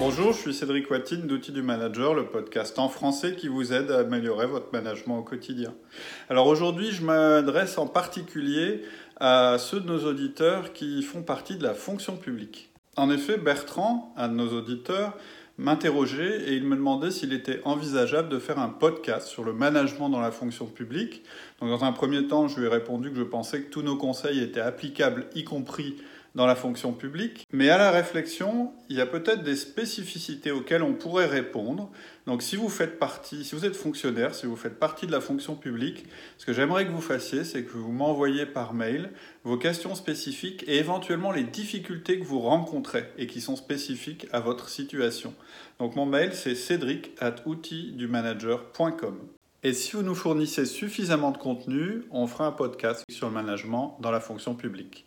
Bonjour, je suis Cédric Watine d'Outils du Manager, le podcast en français qui vous aide à améliorer votre management au quotidien. Alors aujourd'hui, je m'adresse en particulier à ceux de nos auditeurs qui font partie de la fonction publique. En effet, Bertrand, un de nos auditeurs, m'interrogeait et il me demandait s'il était envisageable de faire un podcast sur le management dans la fonction publique. Donc dans un premier temps, je lui ai répondu que je pensais que tous nos conseils étaient applicables, y compris dans la fonction publique. Mais à la réflexion, il y a peut-être des spécificités auxquelles on pourrait répondre. Donc si vous faites partie, si vous êtes fonctionnaire, si vous faites partie de la fonction publique, ce que j'aimerais que vous fassiez, c'est que vous m'envoyez par mail vos questions spécifiques et éventuellement les difficultés que vous rencontrez et qui sont spécifiques à votre situation. Donc mon mail, c'est cédric at Et si vous nous fournissez suffisamment de contenu, on fera un podcast sur le management dans la fonction publique.